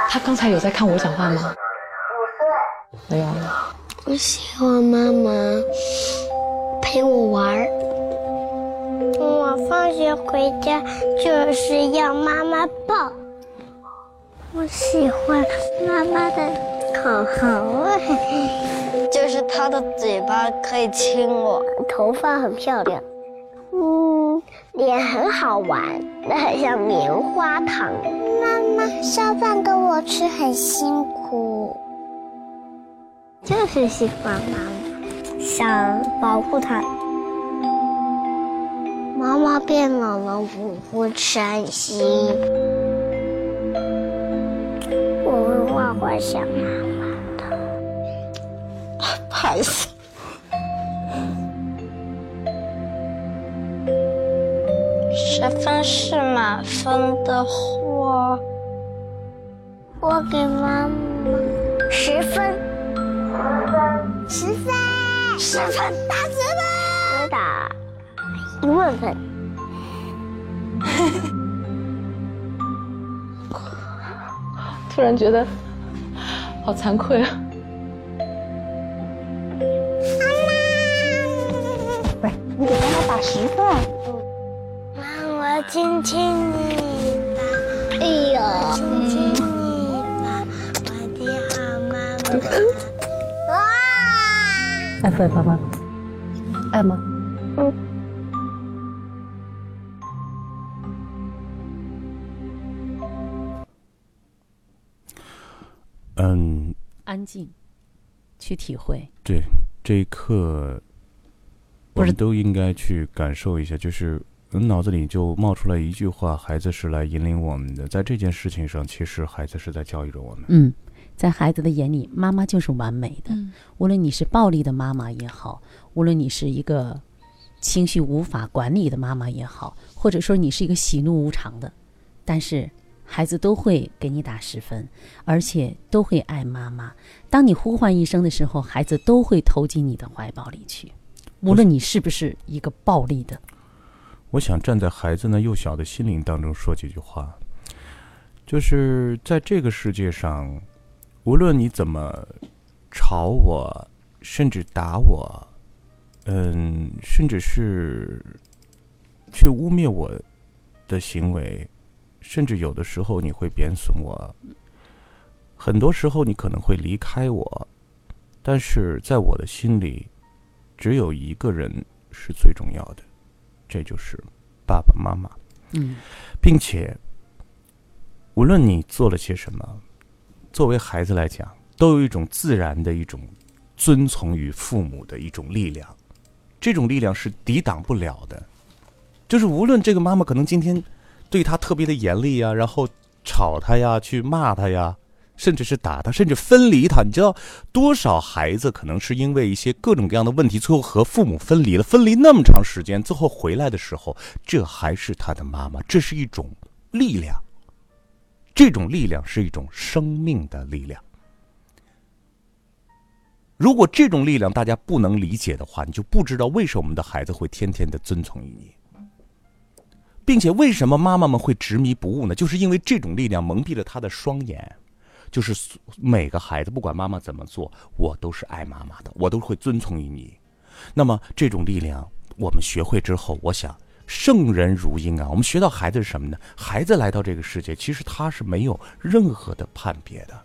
他刚才有在看我讲话吗？没有。
我喜欢妈妈陪我玩儿。我放学回家就是要妈妈抱。我喜欢妈妈的口红，就是她的嘴巴可以亲我，头发很漂亮，嗯，脸很好玩，那很像棉花糖。妈妈烧饭给我吃很辛苦，就是喜欢妈妈，想保护她。妈妈变老了，我会伤心，我会画画想妈妈的。
拍死！
十分是满分的话。我给妈妈十分，十分，十分，十分，打十分，我打一万分。
突然觉得好惭愧啊！
妈
妈，喂，你给妈妈打十分。
妈，我亲亲你吧。哎呦。
爱不爱爸爸？爱吗？嗯。
嗯。
安静，去体会。
对，这一刻，我们都应该去感受一下。就是脑子里就冒出来一句话：“孩子是来引领我们的。”在这件事情上，其实孩子是在教育着我们。
嗯。在孩子的眼里，妈妈就是完美的。无论你是暴力的妈妈也好，无论你是一个情绪无法管理的妈妈也好，或者说你是一个喜怒无常的，但是孩子都会给你打十分，而且都会爱妈妈。当你呼唤一声的时候，孩子都会投进你的怀抱里去。无论你是不是一个暴力的，
我想站在孩子那幼小的心灵当中说几句话，就是在这个世界上。无论你怎么吵我，甚至打我，嗯，甚至是去污蔑我的行为，甚至有的时候你会贬损我，很多时候你可能会离开我，但是在我的心里，只有一个人是最重要的，这就是爸爸妈妈。
嗯，
并且无论你做了些什么。作为孩子来讲，都有一种自然的一种遵从于父母的一种力量，这种力量是抵挡不了的。就是无论这个妈妈可能今天对他特别的严厉呀，然后吵他呀，去骂他呀，甚至是打他，甚至分离他。你知道多少孩子可能是因为一些各种各样的问题，最后和父母分离了，分离那么长时间，最后回来的时候，这还是他的妈妈。这是一种力量。这种力量是一种生命的力量。如果这种力量大家不能理解的话，你就不知道为什么我们的孩子会天天的遵从于你，并且为什么妈妈们会执迷不悟呢？就是因为这种力量蒙蔽了他的双眼。就是每个孩子不管妈妈怎么做，我都是爱妈妈的，我都会遵从于你。那么这种力量我们学会之后，我想。圣人如婴啊！我们学到孩子是什么呢？孩子来到这个世界，其实他是没有任何的判别的，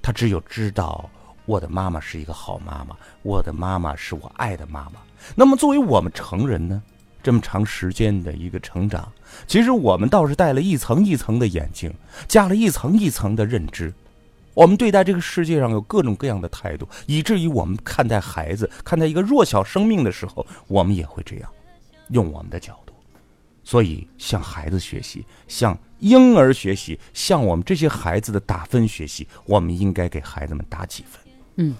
他只有知道我的妈妈是一个好妈妈，我的妈妈是我爱的妈妈。那么作为我们成人呢，这么长时间的一个成长，其实我们倒是戴了一层一层的眼镜，加了一层一层的认知，我们对待这个世界上有各种各样的态度，以至于我们看待孩子、看待一个弱小生命的时候，我们也会这样，用我们的角度。所以，向孩子学习，向婴儿学习，向我们这些孩子的打分学习，我们应该给孩子们打几分。
嗯，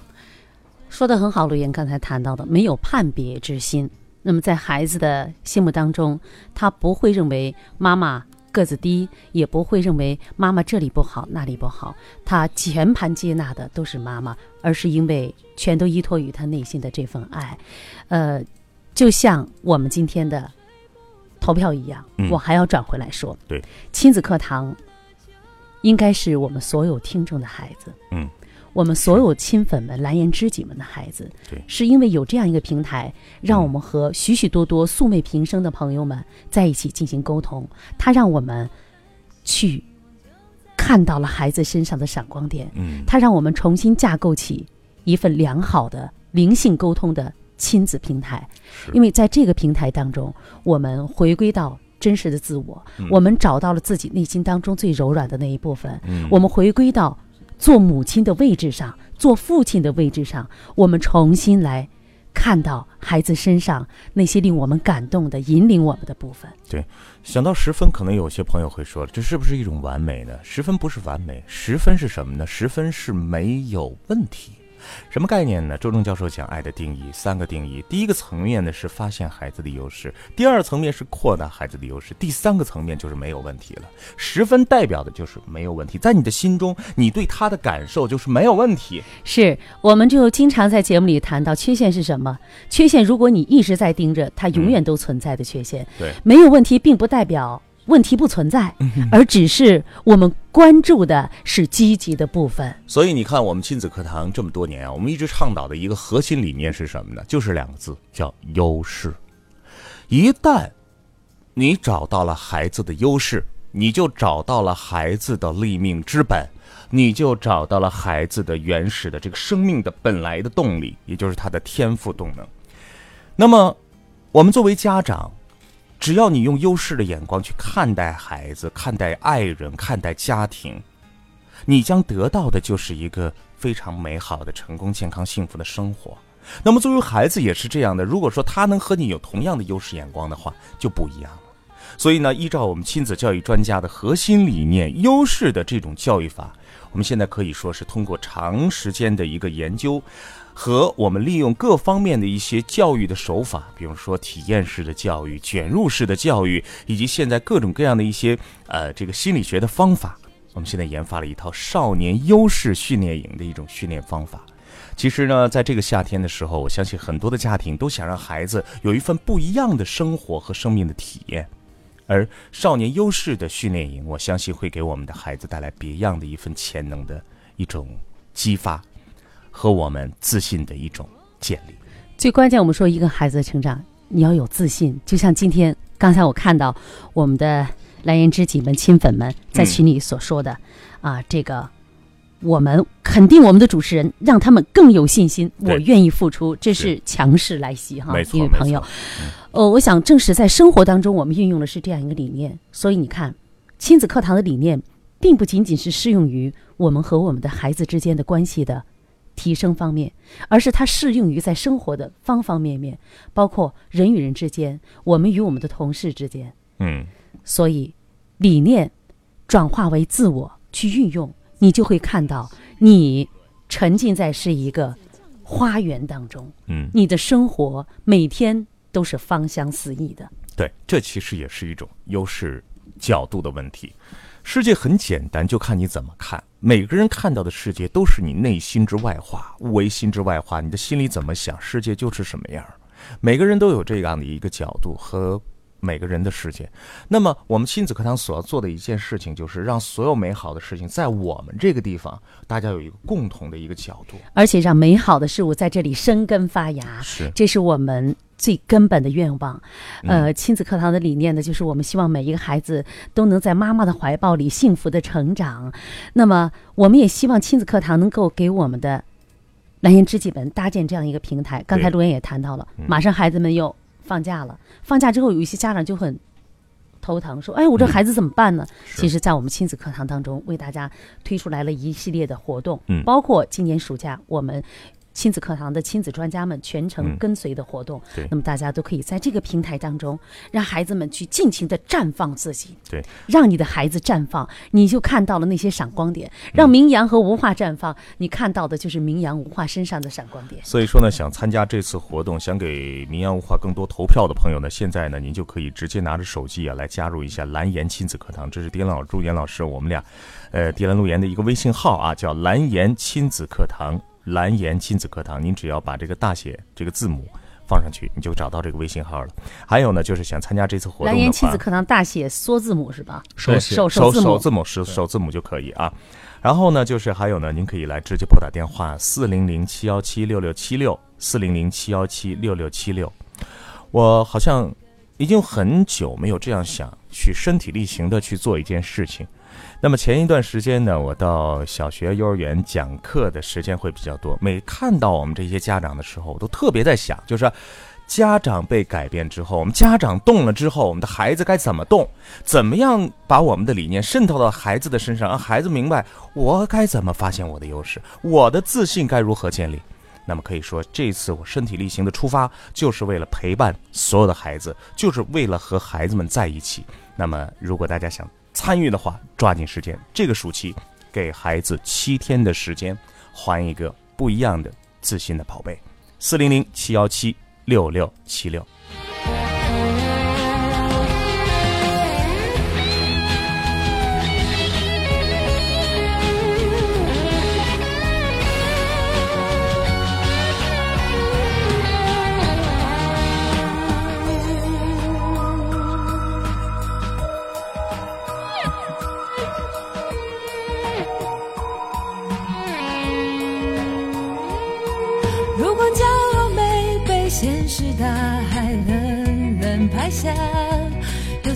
说的很好，陆岩刚才谈到的，没有判别之心。那么，在孩子的心目当中，他不会认为妈妈个子低，也不会认为妈妈这里不好那里不好，他全盘接纳的都是妈妈，而是因为全都依托于他内心的这份爱。呃，就像我们今天的。投票一样，我还要转回来说，
对，
亲子课堂应该是我们所有听众的孩子，
嗯，
我们所有亲粉们、蓝颜知己们的孩子，
对，
是因为有这样一个平台，让我们和许许多多素昧平生的朋友们在一起进行沟通，它让我们去看到了孩子身上的闪光点，
嗯，
它让我们重新架构起一份良好的灵性沟通的。亲子平台，因为在这个平台当中，我们回归到真实的自我，我们找到了自己内心当中最柔软的那一部分。我们回归到做母亲的位置上，做父亲的位置上，我们重新来看到孩子身上那些令我们感动的、引领我们的部分。
对，想到十分，可能有些朋友会说了这是不是一种完美呢？十分不是完美，十分是什么呢？十分是没有问题。什么概念呢？周正教授讲爱的定义，三个定义。第一个层面呢是发现孩子的优势，第二层面是扩大孩子的优势，第三个层面就是没有问题了。十分代表的就是没有问题，在你的心中，你对他的感受就是没有问题。
是，我们就经常在节目里谈到缺陷是什么？缺陷，如果你一直在盯着，它永远都存在的缺陷。
对，
没有问题，并不代表。问题不存在，而只是我们关注的是积极的部分。
所以你看，我们亲子课堂这么多年啊，我们一直倡导的一个核心理念是什么呢？就是两个字，叫优势。一旦你找到了孩子的优势，你就找到了孩子的立命之本，你就找到了孩子的原始的这个生命的本来的动力，也就是他的天赋动能。那么，我们作为家长，只要你用优势的眼光去看待孩子、看待爱人、看待家庭，你将得到的就是一个非常美好的、成功、健康、幸福的生活。那么，作为孩子也是这样的。如果说他能和你有同样的优势眼光的话，就不一样了。所以呢，依照我们亲子教育专家的核心理念，优势的这种教育法，我们现在可以说是通过长时间的一个研究，和我们利用各方面的一些教育的手法，比如说体验式的教育、卷入式的教育，以及现在各种各样的一些呃这个心理学的方法，我们现在研发了一套少年优势训练营的一种训练方法。其实呢，在这个夏天的时候，我相信很多的家庭都想让孩子有一份不一样的生活和生命的体验。而少年优势的训练营，我相信会给我们的孩子带来别样的一份潜能的一种激发，和我们自信的一种建立。
最关键，我们说一个孩子的成长，你要有自信。就像今天刚才我看到我们的蓝颜知己们、亲粉们在群里所说的，啊，这个我们肯定我们的主持人，让他们更有信心。我愿意付出，这是强势来袭哈，一位朋友。呃，我想正是在生活当中，我们运用的是这样一个理念。所以你看，亲子课堂的理念，并不仅仅是适用于我们和我们的孩子之间的关系的提升方面，而是它适用于在生活的方方面面，包括人与人之间，我们与我们的同事之间。
嗯，
所以理念转化为自我去运用，你就会看到你沉浸在是一个花园当中。
嗯，
你的生活每天。都是芳香四溢的，
对，这其实也是一种优势角度的问题。世界很简单，就看你怎么看。每个人看到的世界都是你内心之外化，物为心之外化。你的心里怎么想，世界就是什么样。每个人都有这样的一个角度和。每个人的世界，那么我们亲子课堂所要做的一件事情，就是让所有美好的事情在我们这个地方，大家有一个共同的一个角度，
而且让美好的事物在这里生根发芽。
是，
这是我们最根本的愿望。呃，亲子课堂的理念呢，就是我们希望每一个孩子都能在妈妈的怀抱里幸福的成长。那么，我们也希望亲子课堂能够给我们的蓝颜知己们搭建这样一个平台。刚才陆岩也谈到了，马上孩子们又。放假了，放假之后有一些家长就很头疼，说：“哎，我这孩子怎么办呢？”其实，在我们亲子课堂当中，为大家推出来了一系列的活动，包括今年暑假我们。亲子课堂的亲子专家们全程跟随的活动，那么大家都可以在这个平台当中，让孩子们去尽情的绽放自己。
对，
让你的孩子绽放，你就看到了那些闪光点。让明阳和吴化绽放，你看到的就是明阳、吴化身上的闪光点。
所以说呢，想参加这次活动，想给明阳、吴化更多投票的朋友呢，现在呢，您就可以直接拿着手机啊来加入一下蓝颜亲子课堂。这是迪兰老朱岩老师我们俩，呃，迪兰路言的一个微信号啊，叫蓝颜亲子课堂。蓝颜亲子课堂，您只要把这个大写这个字母放上去，你就找到这个微信号了。还有呢，就是想参加这次活动，
蓝颜亲子课堂大写缩字母是吧？
首
首
首
首
字母是首字母就可以啊。然后呢，就是还有呢，您可以来直接拨打电话四零零七幺七六六七六四零零七幺七六六七六。我好像已经很久没有这样想去身体力行的去做一件事情。那么前一段时间呢，我到小学、幼儿园讲课的时间会比较多。每看到我们这些家长的时候，我都特别在想，就是家长被改变之后，我们家长动了之后，我们的孩子该怎么动？怎么样把我们的理念渗透到孩子的身上，让孩子明白我该怎么发现我的优势，我的自信该如何建立？那么可以说，这次我身体力行的出发，就是为了陪伴所有的孩子，就是为了和孩子们在一起。那么，如果大家想，参与的话，抓紧时间。这个暑期，给孩子七天的时间，还一个不一样的自信的宝贝。四零零七幺七六六七六。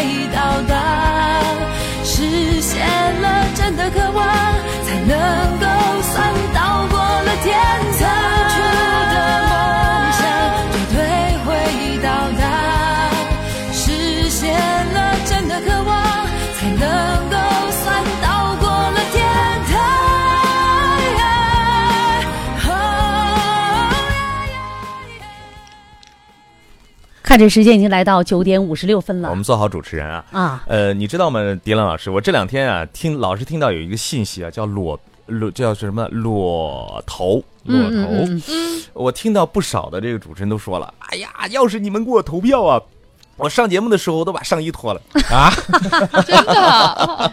会到达，实现了真的渴望，才能够算
看这时间已经来到九点五十六分了，
我们做好主持人啊
啊！
呃，你知道吗，迪兰老师？我这两天啊，听老是听到有一个信息啊，叫裸裸叫什么裸投裸投。我听到不少的这个主持人都说了，哎呀，要是你们给我投票啊，我上节目的时候都把上衣脱了
啊！真的。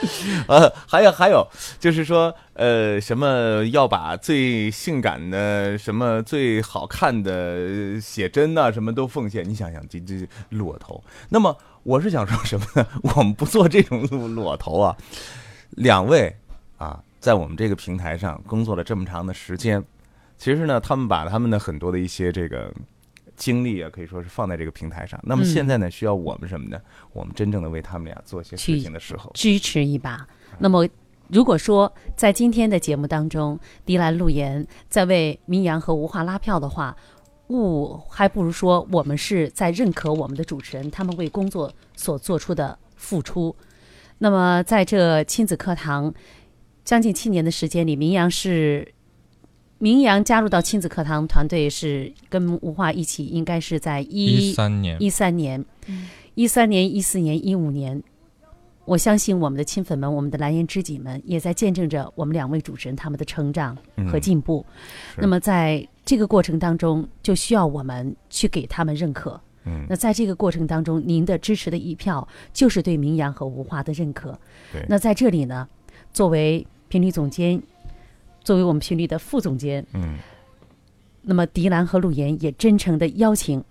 呃，还有还有，就是说，呃，什么要把最性感的、什么最好看的写真呐，什么都奉献。你想想，这这裸头。那么我是想说什么呢？我们不做这种裸头啊。两位啊，在我们这个平台上工作了这么长的时间，其实呢，他们把他们的很多的一些这个。精力啊，可以说是放在这个平台上。那么现在呢，需要我们什么呢？我们真正的为他们俩做些事情的时候，
支持一把。那么，如果说在今天的节目当中，迪兰路言在为明阳和吴华拉票的话，误还不如说我们是在认可我们的主持人他们为工作所做出的付出。那么，在这亲子课堂将近七年的时间里，明阳是。明阳加入到亲子课堂团队是跟吴华一起，应该是在
一三年、
一三年、一三年、一四年、一五年。我相信我们的亲粉们、我们的蓝颜知己们也在见证着我们两位主持人他们的成长和进步。那么在这个过程当中，就需要我们去给他们认可。
嗯，
那在这个过程当中，您的支持的一票就是对明阳和吴华的认可。
对，
那在这里呢，作为频率总监。作为我们频率的副总监，
嗯，
那么迪兰和陆岩也真诚的邀请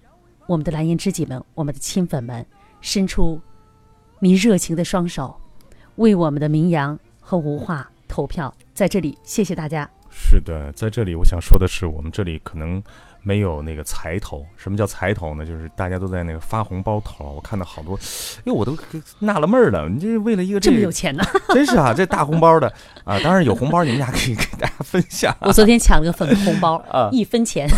我们的蓝颜知己们、我们的亲粉们，伸出你热情的双手，为我们的名扬和无话投票。在这里，谢谢大家。
是的，在这里，我想说的是，我们这里可能。没有那个财头，什么叫财头呢？就是大家都在那个发红包头。我看到好多，哎，我都纳了闷儿了。你这为了一个
这么有钱呢？
真是啊，这大红包的啊！当然有红包，你们俩可以给大家分享。
我昨天抢了个粉红包 啊，一分钱。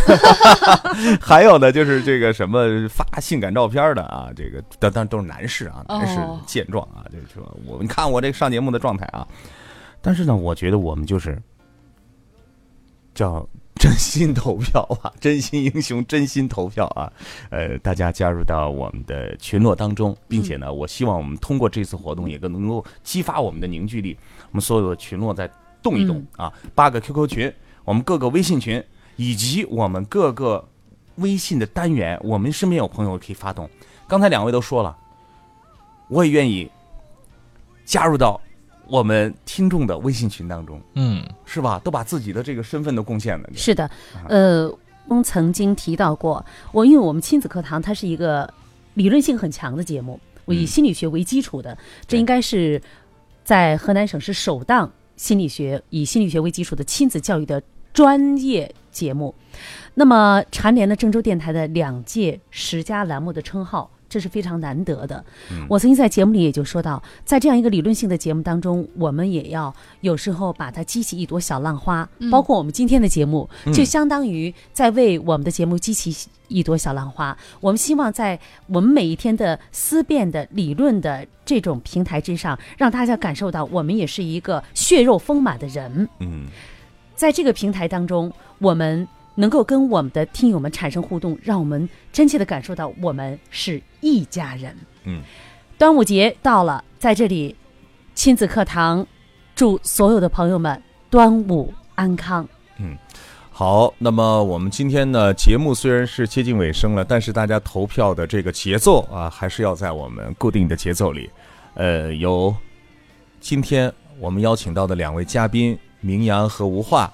还有呢，就是这个什么发性感照片的啊，这个当当都是男士啊，男士健壮啊，就是说我你看我这个上节目的状态啊。但是呢，我觉得我们就是叫。真心投票啊！真心英雄，真心投票啊！呃，大家加入到我们的群落当中，并且呢，我希望我们通过这次活动，也更能够激发我们的凝聚力。我们所有的群落再动一动啊！八个 QQ 群，我们各个微信群，以及我们各个微信的单元，我们身边有朋友可以发动。刚才两位都说了，我也愿意加入到。我们听众的微信群当中，
嗯，
是吧？都把自己的这个身份都贡献了。
是的，呃，翁曾经提到过，我因为我们亲子课堂它是一个理论性很强的节目，我以心理学为基础的，这应该是在河南省是首档心理学以心理学为基础的亲子教育的专业节目。那么蝉联了郑州电台的两届十佳栏目的称号。这是非常难得的。我曾经在节目里也就说到，在这样一个理论性的节目当中，我们也要有时候把它激起一朵小浪花。包括我们今天的节目，就相当于在为我们的节目激起一朵小浪花。我们希望在我们每一天的思辨的理论的这种平台之上，让大家感受到我们也是一个血肉丰满的人。
嗯，
在这个平台当中，我们。能够跟我们的听友们产生互动，让我们真切的感受到我们是一家人。
嗯，
端午节到了，在这里，亲子课堂祝所有的朋友们端午安康。
嗯，好，那么我们今天呢，节目虽然是接近尾声了，但是大家投票的这个节奏啊，还是要在我们固定的节奏里。呃，有今天我们邀请到的两位嘉宾明阳和吴化。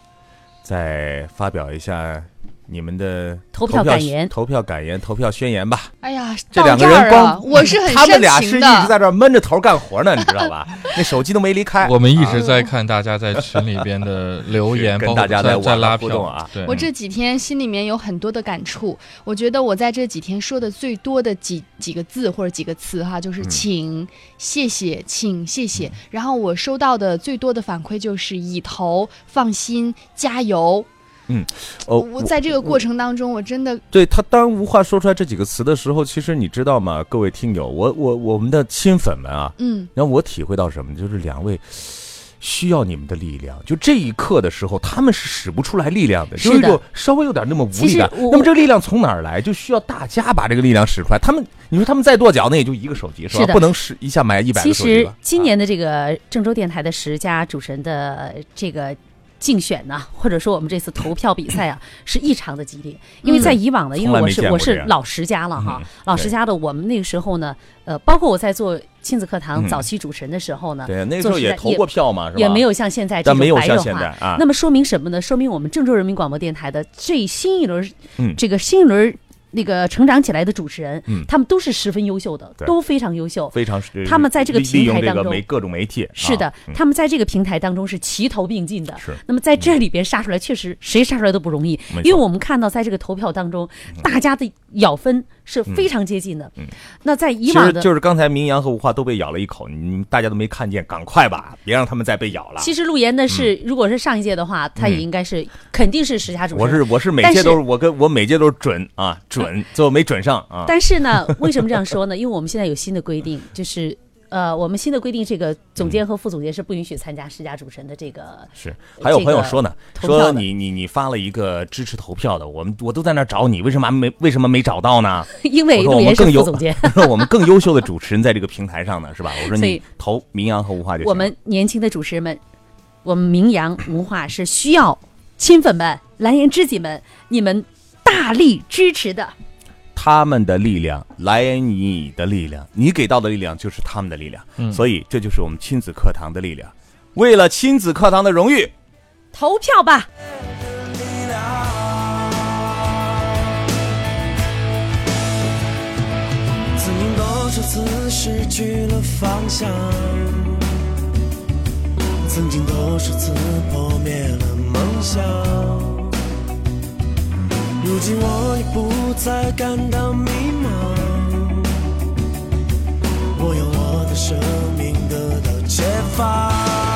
再发表一下你们的
投票感言、
投票感言、投票宣言吧。
哎呀，
这两个人光
我是很
他们俩是一直在这闷着头干活呢，你知道吧？那手机都没离开。
我们一直在看大家在群里边的 留言，
跟大家在
在拉
互动啊。
我这几天心里面有很多的感触。我觉得我在这几天说的最多的几几个字或者几个词哈，就是请、谢谢、请、谢谢。然后我收到的最多的反馈就是已投、放心、加油。
嗯，哦，
我在这个过程当中，我真的
对他当无话说出来这几个词的时候，其实你知道吗？各位听友，我我我们的亲粉们啊，
嗯，
然后我体会到什么，就是两位需要你们的力量。就这一刻的时候，他们是使不出来力量的，就一种稍微有点那么无力感。那么这个力量从哪儿来？就需要大家把这个力量使出来。他们，你说他们再跺脚，那也就一个手机是吧？不能使一下买一百个手
机。其实今年的这个郑州电台的十佳主持人的这个。竞选呢，或者说我们这次投票比赛啊，是异常的激烈。因为在以往呢，因为我是我是老石家了哈，老石家的我们那个时候呢，呃，包括我在做亲子课堂早期主持人的时候呢，
对，那时候也投过票嘛，是吧？
也没有像现在这种白热化
啊。
那么说明什么呢？说明我们郑州人民广播电台的最新一轮，这个新一轮。那个成长起来的主持人，他们都是十分优秀的，都非常优秀，
非常。
他们在这个平台当中，
各种媒体
是的，他们在这个平台当中是齐头并进的。是。那么在这里边杀出来，确实谁杀出来都不容易，因为我们看到在这个投票当中，大家的咬分是非常接近的。
嗯。
那在以往的，
就是刚才明阳和吴化都被咬了一口，你大家都没看见，赶快吧，别让他们再被咬了。
其实陆岩呢是，如果是上一届的话，他也应该是肯定是十佳主持人。
我是我是每届都是我跟我每届都是准啊准，最后没准。上啊！
但是呢，为什么这样说呢？因为我们现在有新的规定，就是呃，我们新的规定，这个总监和副总监是不允许参加十佳主持人的这个。
是，还有朋友说呢，说你你你发了一个支持投票的，我们我都在那找你，为什么没为什么没找到呢？
因为
我们更优，
总监，
我们更优秀的主持人在这个平台上呢，是吧？我说你投名扬和吴化就行。
我们年轻的主持人们，我们名扬吴化是需要亲粉们、蓝颜知己们，你们大力支持的。
他们的力量来源于你的力量，你给到的力量就是他们的力量，所以这就是我们亲子课堂的力量。为了亲子课堂的荣誉，
投票吧！
曾经多少次失去了方向，曾经多少次破灭了梦想。如今我已不再感到迷茫，我用我的生命得到解放。